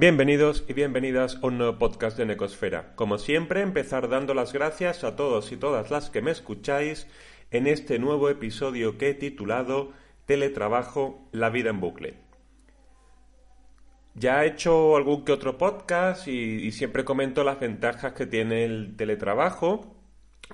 Bienvenidos y bienvenidas a un nuevo podcast de Necosfera. Como siempre, empezar dando las gracias a todos y todas las que me escucháis en este nuevo episodio que he titulado Teletrabajo, la vida en bucle. Ya he hecho algún que otro podcast y, siempre comento las ventajas que tiene el teletrabajo.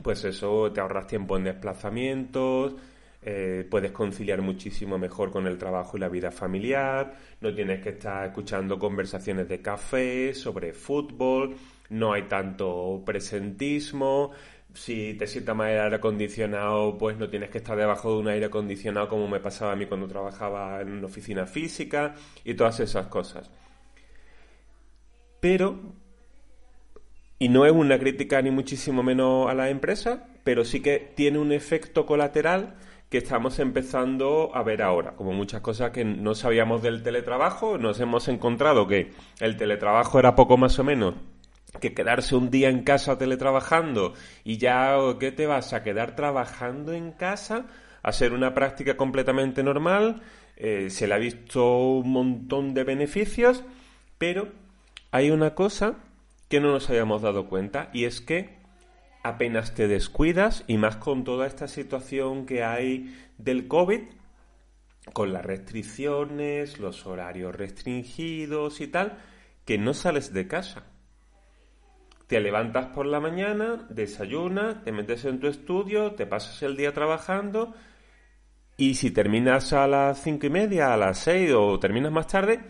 Pues eso, te ahorras tiempo en desplazamientos, eh, puedes conciliar muchísimo mejor con el trabajo y la vida familiar, no tienes que estar escuchando conversaciones de café sobre fútbol, no hay tanto presentismo, si te sientas mal el aire acondicionado, pues no tienes que estar debajo de un aire acondicionado como me pasaba a mí cuando trabajaba en una oficina física y todas esas cosas. Pero, y no es una crítica ni muchísimo menos a la empresa, pero sí que tiene un efecto colateral que estamos empezando a ver ahora. Como muchas cosas que no sabíamos del teletrabajo, nos hemos encontrado que el teletrabajo era poco más o menos que quedarse un día en casa teletrabajando y ya, ¿qué te vas a quedar trabajando en casa? A ser una práctica completamente normal, eh, se le ha visto un montón de beneficios, pero hay una cosa que no nos habíamos dado cuenta y es que apenas te descuidas y más con toda esta situación que hay del COVID, con las restricciones, los horarios restringidos y tal, que no sales de casa. Te levantas por la mañana, desayunas, te metes en tu estudio, te pasas el día trabajando y si terminas a las cinco y media, a las seis o terminas más tarde,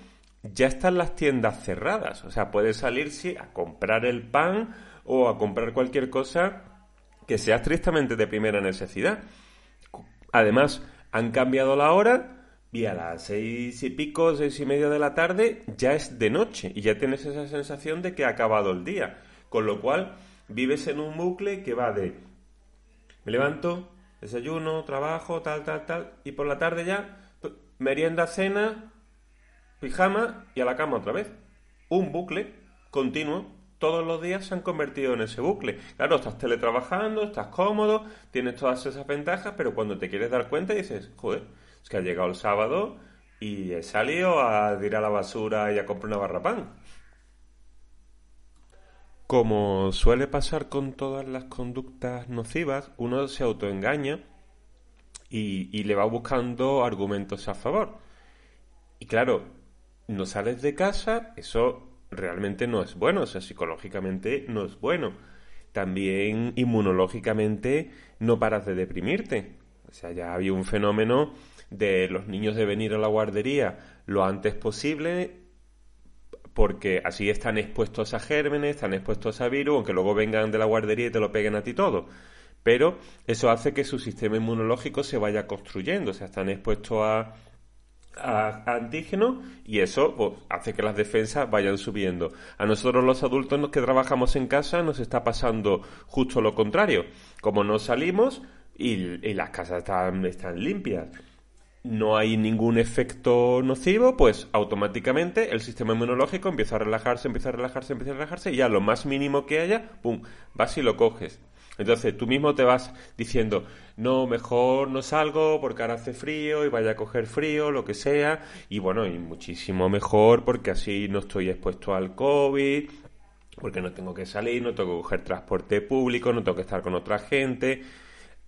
ya están las tiendas cerradas. O sea, puedes salir a comprar el pan o a comprar cualquier cosa que sea estrictamente de primera necesidad. Además, han cambiado la hora y a las seis y pico, seis y media de la tarde ya es de noche y ya tienes esa sensación de que ha acabado el día. Con lo cual, vives en un bucle que va de me levanto, desayuno, trabajo, tal, tal, tal, y por la tarde ya merienda, cena, pijama y a la cama otra vez. Un bucle continuo todos los días se han convertido en ese bucle. Claro, estás teletrabajando, estás cómodo, tienes todas esas ventajas, pero cuando te quieres dar cuenta dices, joder, es que ha llegado el sábado y he salido a tirar la basura y a comprar una barra pan. Como suele pasar con todas las conductas nocivas, uno se autoengaña y, y le va buscando argumentos a favor. Y claro, no sales de casa, eso realmente no es bueno, o sea, psicológicamente no es bueno. También inmunológicamente no paras de deprimirte. O sea, ya había un fenómeno de los niños de venir a la guardería lo antes posible porque así están expuestos a gérmenes, están expuestos a virus, aunque luego vengan de la guardería y te lo peguen a ti todo. Pero eso hace que su sistema inmunológico se vaya construyendo, o sea, están expuestos a a, antígeno y eso pues, hace que las defensas vayan subiendo. A nosotros los adultos que trabajamos en casa nos está pasando justo lo contrario. Como no salimos y, las casas están, están limpias, no hay ningún efecto nocivo, pues automáticamente el sistema inmunológico empieza a relajarse, empieza a relajarse, empieza a relajarse y ya lo más mínimo que haya, ¡pum!, vas y lo coges. Entonces tú mismo te vas diciendo, no, mejor no salgo porque ahora hace frío y vaya a coger frío, lo que sea, y bueno, y muchísimo mejor porque así no estoy expuesto al COVID, porque no tengo que salir, no tengo que coger transporte público, no tengo que estar con otra gente.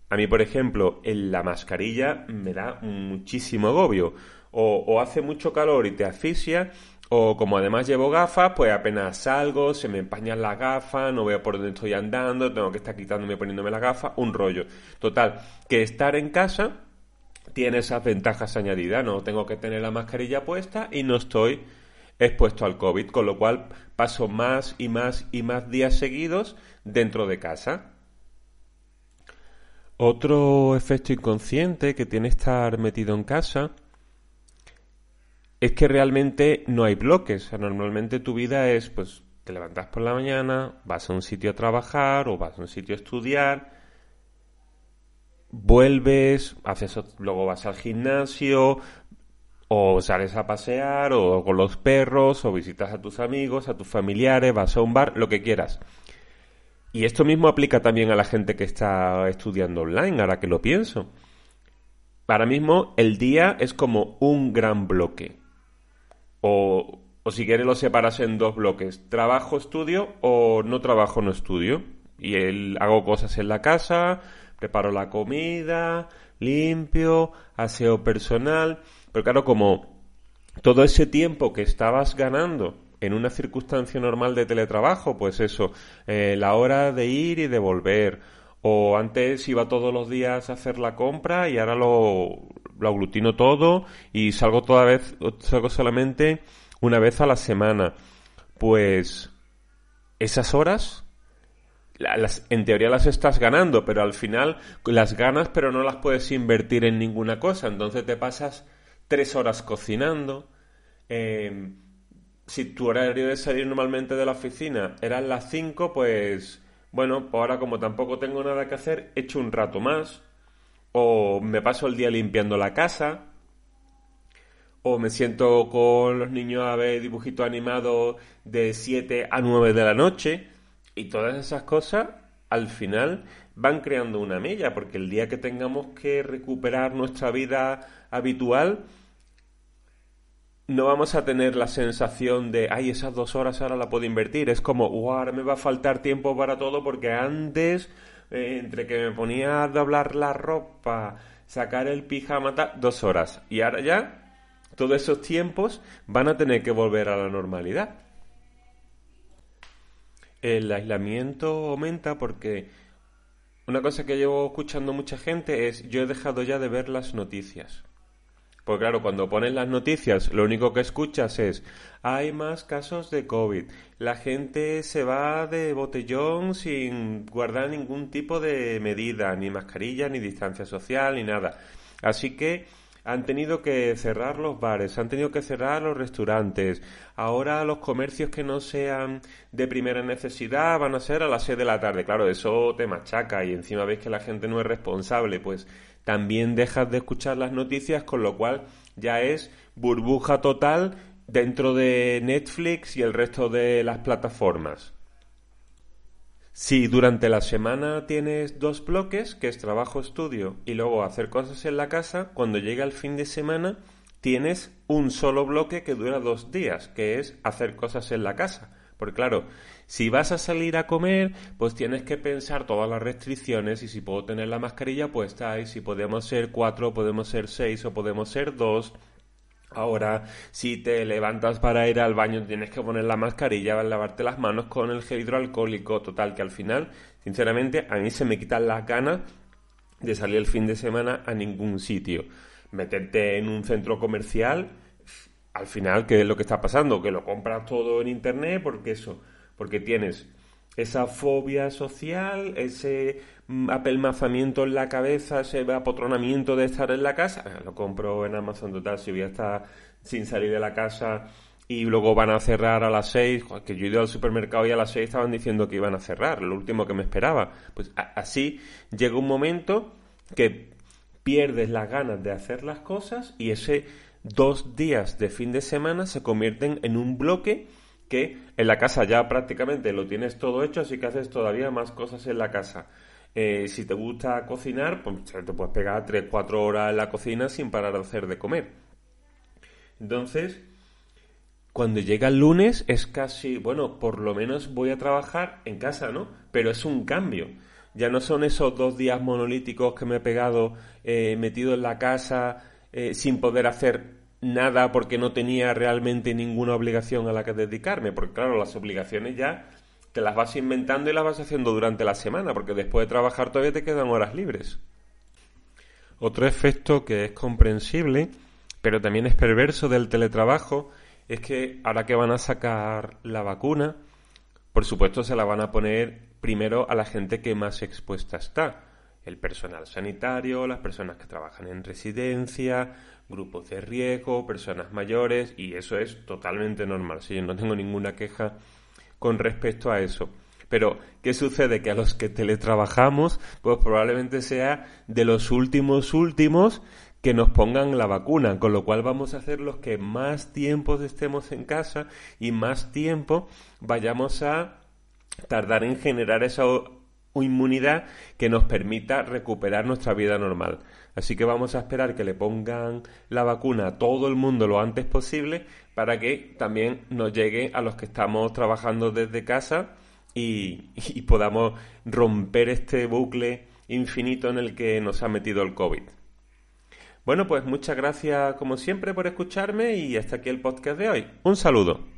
A mí, por ejemplo, en la mascarilla me da muchísimo agobio. O, o hace mucho calor y te asfixia, o como además llevo gafas, pues apenas salgo, se me empañan las gafas, no veo por dónde estoy andando, tengo que estar quitándome y poniéndome las gafas, un rollo. Total, que estar en casa tiene esas ventajas añadidas, no tengo que tener la mascarilla puesta y no estoy expuesto al COVID, con lo cual paso más y más y más días seguidos dentro de casa. Otro efecto inconsciente que tiene estar metido en casa es que realmente no hay bloques. normalmente tu vida es, pues, te levantas por la mañana, vas a un sitio a trabajar o vas a un sitio a estudiar, vuelves, haces, luego vas al gimnasio, o sales a pasear, o con los perros, o visitas a tus amigos, a tus familiares, vas a un bar, lo que quieras. Y esto mismo aplica también a la gente que está estudiando online, ahora que lo pienso. Ahora mismo el día es como un gran bloque o o si quieres lo separas en dos bloques, trabajo, estudio o no trabajo, no estudio. Y él, hago cosas en la casa, preparo la comida, limpio, aseo personal. Pero claro, como todo ese tiempo que estabas ganando en una circunstancia normal de teletrabajo, pues eso, eh, la hora de ir y de volver, o antes iba todos los días a hacer la compra y ahora lo, lo aglutino todo y salgo toda vez, salgo solamente una vez a la semana. Pues esas horas en teoría las estás ganando, pero al final las ganas, pero no las puedes invertir en ninguna cosa. Entonces te pasas tres horas cocinando. Eh, si tu horario de salir normalmente de la oficina era las cinco, pues bueno, ahora como tampoco tengo nada que hacer, echo un rato más. O me paso el día limpiando la casa. O me siento con los niños a ver dibujitos animados de 7 a 9 de la noche y todas esas cosas al final van creando una mella, porque el día que tengamos que recuperar nuestra vida habitual, no vamos a tener la sensación de, ay, esas dos horas ahora la puedo invertir. Es como, ahora me va a faltar tiempo para todo porque antes, eh, entre que me ponía a doblar la ropa, sacar el pijama, dos horas. Y ahora ya, todos esos tiempos van a tener que volver a la normalidad el aislamiento aumenta porque una cosa que llevo escuchando mucha gente es yo he dejado ya de ver las noticias. Porque claro, cuando ponen las noticias, lo único que escuchas es hay más casos de COVID. La gente se va de botellón sin guardar ningún tipo de medida, ni mascarilla, ni distancia social, ni nada. Así que han tenido que cerrar los bares, han tenido que cerrar los restaurantes. Ahora los comercios que no sean de primera necesidad van a ser a las 6 de la tarde. Claro, eso te machaca y encima ves que la gente no es responsable, pues también dejas de escuchar las noticias, con lo cual ya es burbuja total dentro de Netflix y el resto de las plataformas. Si durante la semana tienes dos bloques, que es trabajo-estudio y luego hacer cosas en la casa, cuando llega el fin de semana tienes un solo bloque que dura dos días, que es hacer cosas en la casa. Porque claro, si vas a salir a comer, pues tienes que pensar todas las restricciones y si puedo tener la mascarilla puesta y si podemos ser cuatro, podemos ser seis o podemos ser dos Ahora, si te levantas para ir al baño, tienes que poner la mascarilla, lavarte las manos con el gel hidroalcohólico. Total, que al final, sinceramente, a mí se me quitan las ganas de salir el fin de semana a ningún sitio. Meterte en un centro comercial, al final, ¿qué es lo que está pasando? Que lo compras todo en internet, porque eso, porque tienes esa fobia social, ese mm, apelmazamiento en la cabeza, ese apotronamiento de estar en la casa, eh, lo compro en Amazon total, si voy a estar sin salir de la casa y luego van a cerrar a las seis, que yo he ido al supermercado y a las seis estaban diciendo que iban a cerrar, lo último que me esperaba. Pues así llega un momento que pierdes las ganas de hacer las cosas y ese dos días de fin de semana se convierten en un bloque que en la casa ya prácticamente lo tienes todo hecho, así que haces todavía más cosas en la casa. Eh, si te gusta cocinar, pues te puedes pegar 3-4 horas en la cocina sin parar de hacer de comer. Entonces, cuando llega el lunes es casi, bueno, por lo menos voy a trabajar en casa, ¿no? Pero es un cambio. Ya no son esos dos días monolíticos que me he pegado eh, metido en la casa eh, sin poder hacer nada porque no tenía realmente ninguna obligación a la que dedicarme, porque claro, las obligaciones ya te las vas inventando y las vas haciendo durante la semana, porque después de trabajar todavía te quedan horas libres. Otro efecto que es comprensible, pero también es perverso del teletrabajo, es que ahora que van a sacar la vacuna, por supuesto se la van a poner primero a la gente que más expuesta está. El personal sanitario, las personas que trabajan en residencia, grupos de riesgo, personas mayores, y eso es totalmente normal. Si yo no tengo ninguna queja con respecto a eso. Pero, ¿qué sucede? Que a los que teletrabajamos, pues probablemente sea de los últimos últimos que nos pongan la vacuna, con lo cual vamos a hacer los que más tiempo estemos en casa y más tiempo vayamos a tardar en generar esa inmunidad que nos permita recuperar nuestra vida normal. Así que vamos a esperar que le pongan la vacuna a todo el mundo lo antes posible para que también nos llegue a los que estamos trabajando desde casa y, y podamos romper este bucle infinito en el que nos ha metido el COVID. Bueno, pues muchas gracias como siempre por escucharme y hasta aquí el podcast de hoy. Un saludo.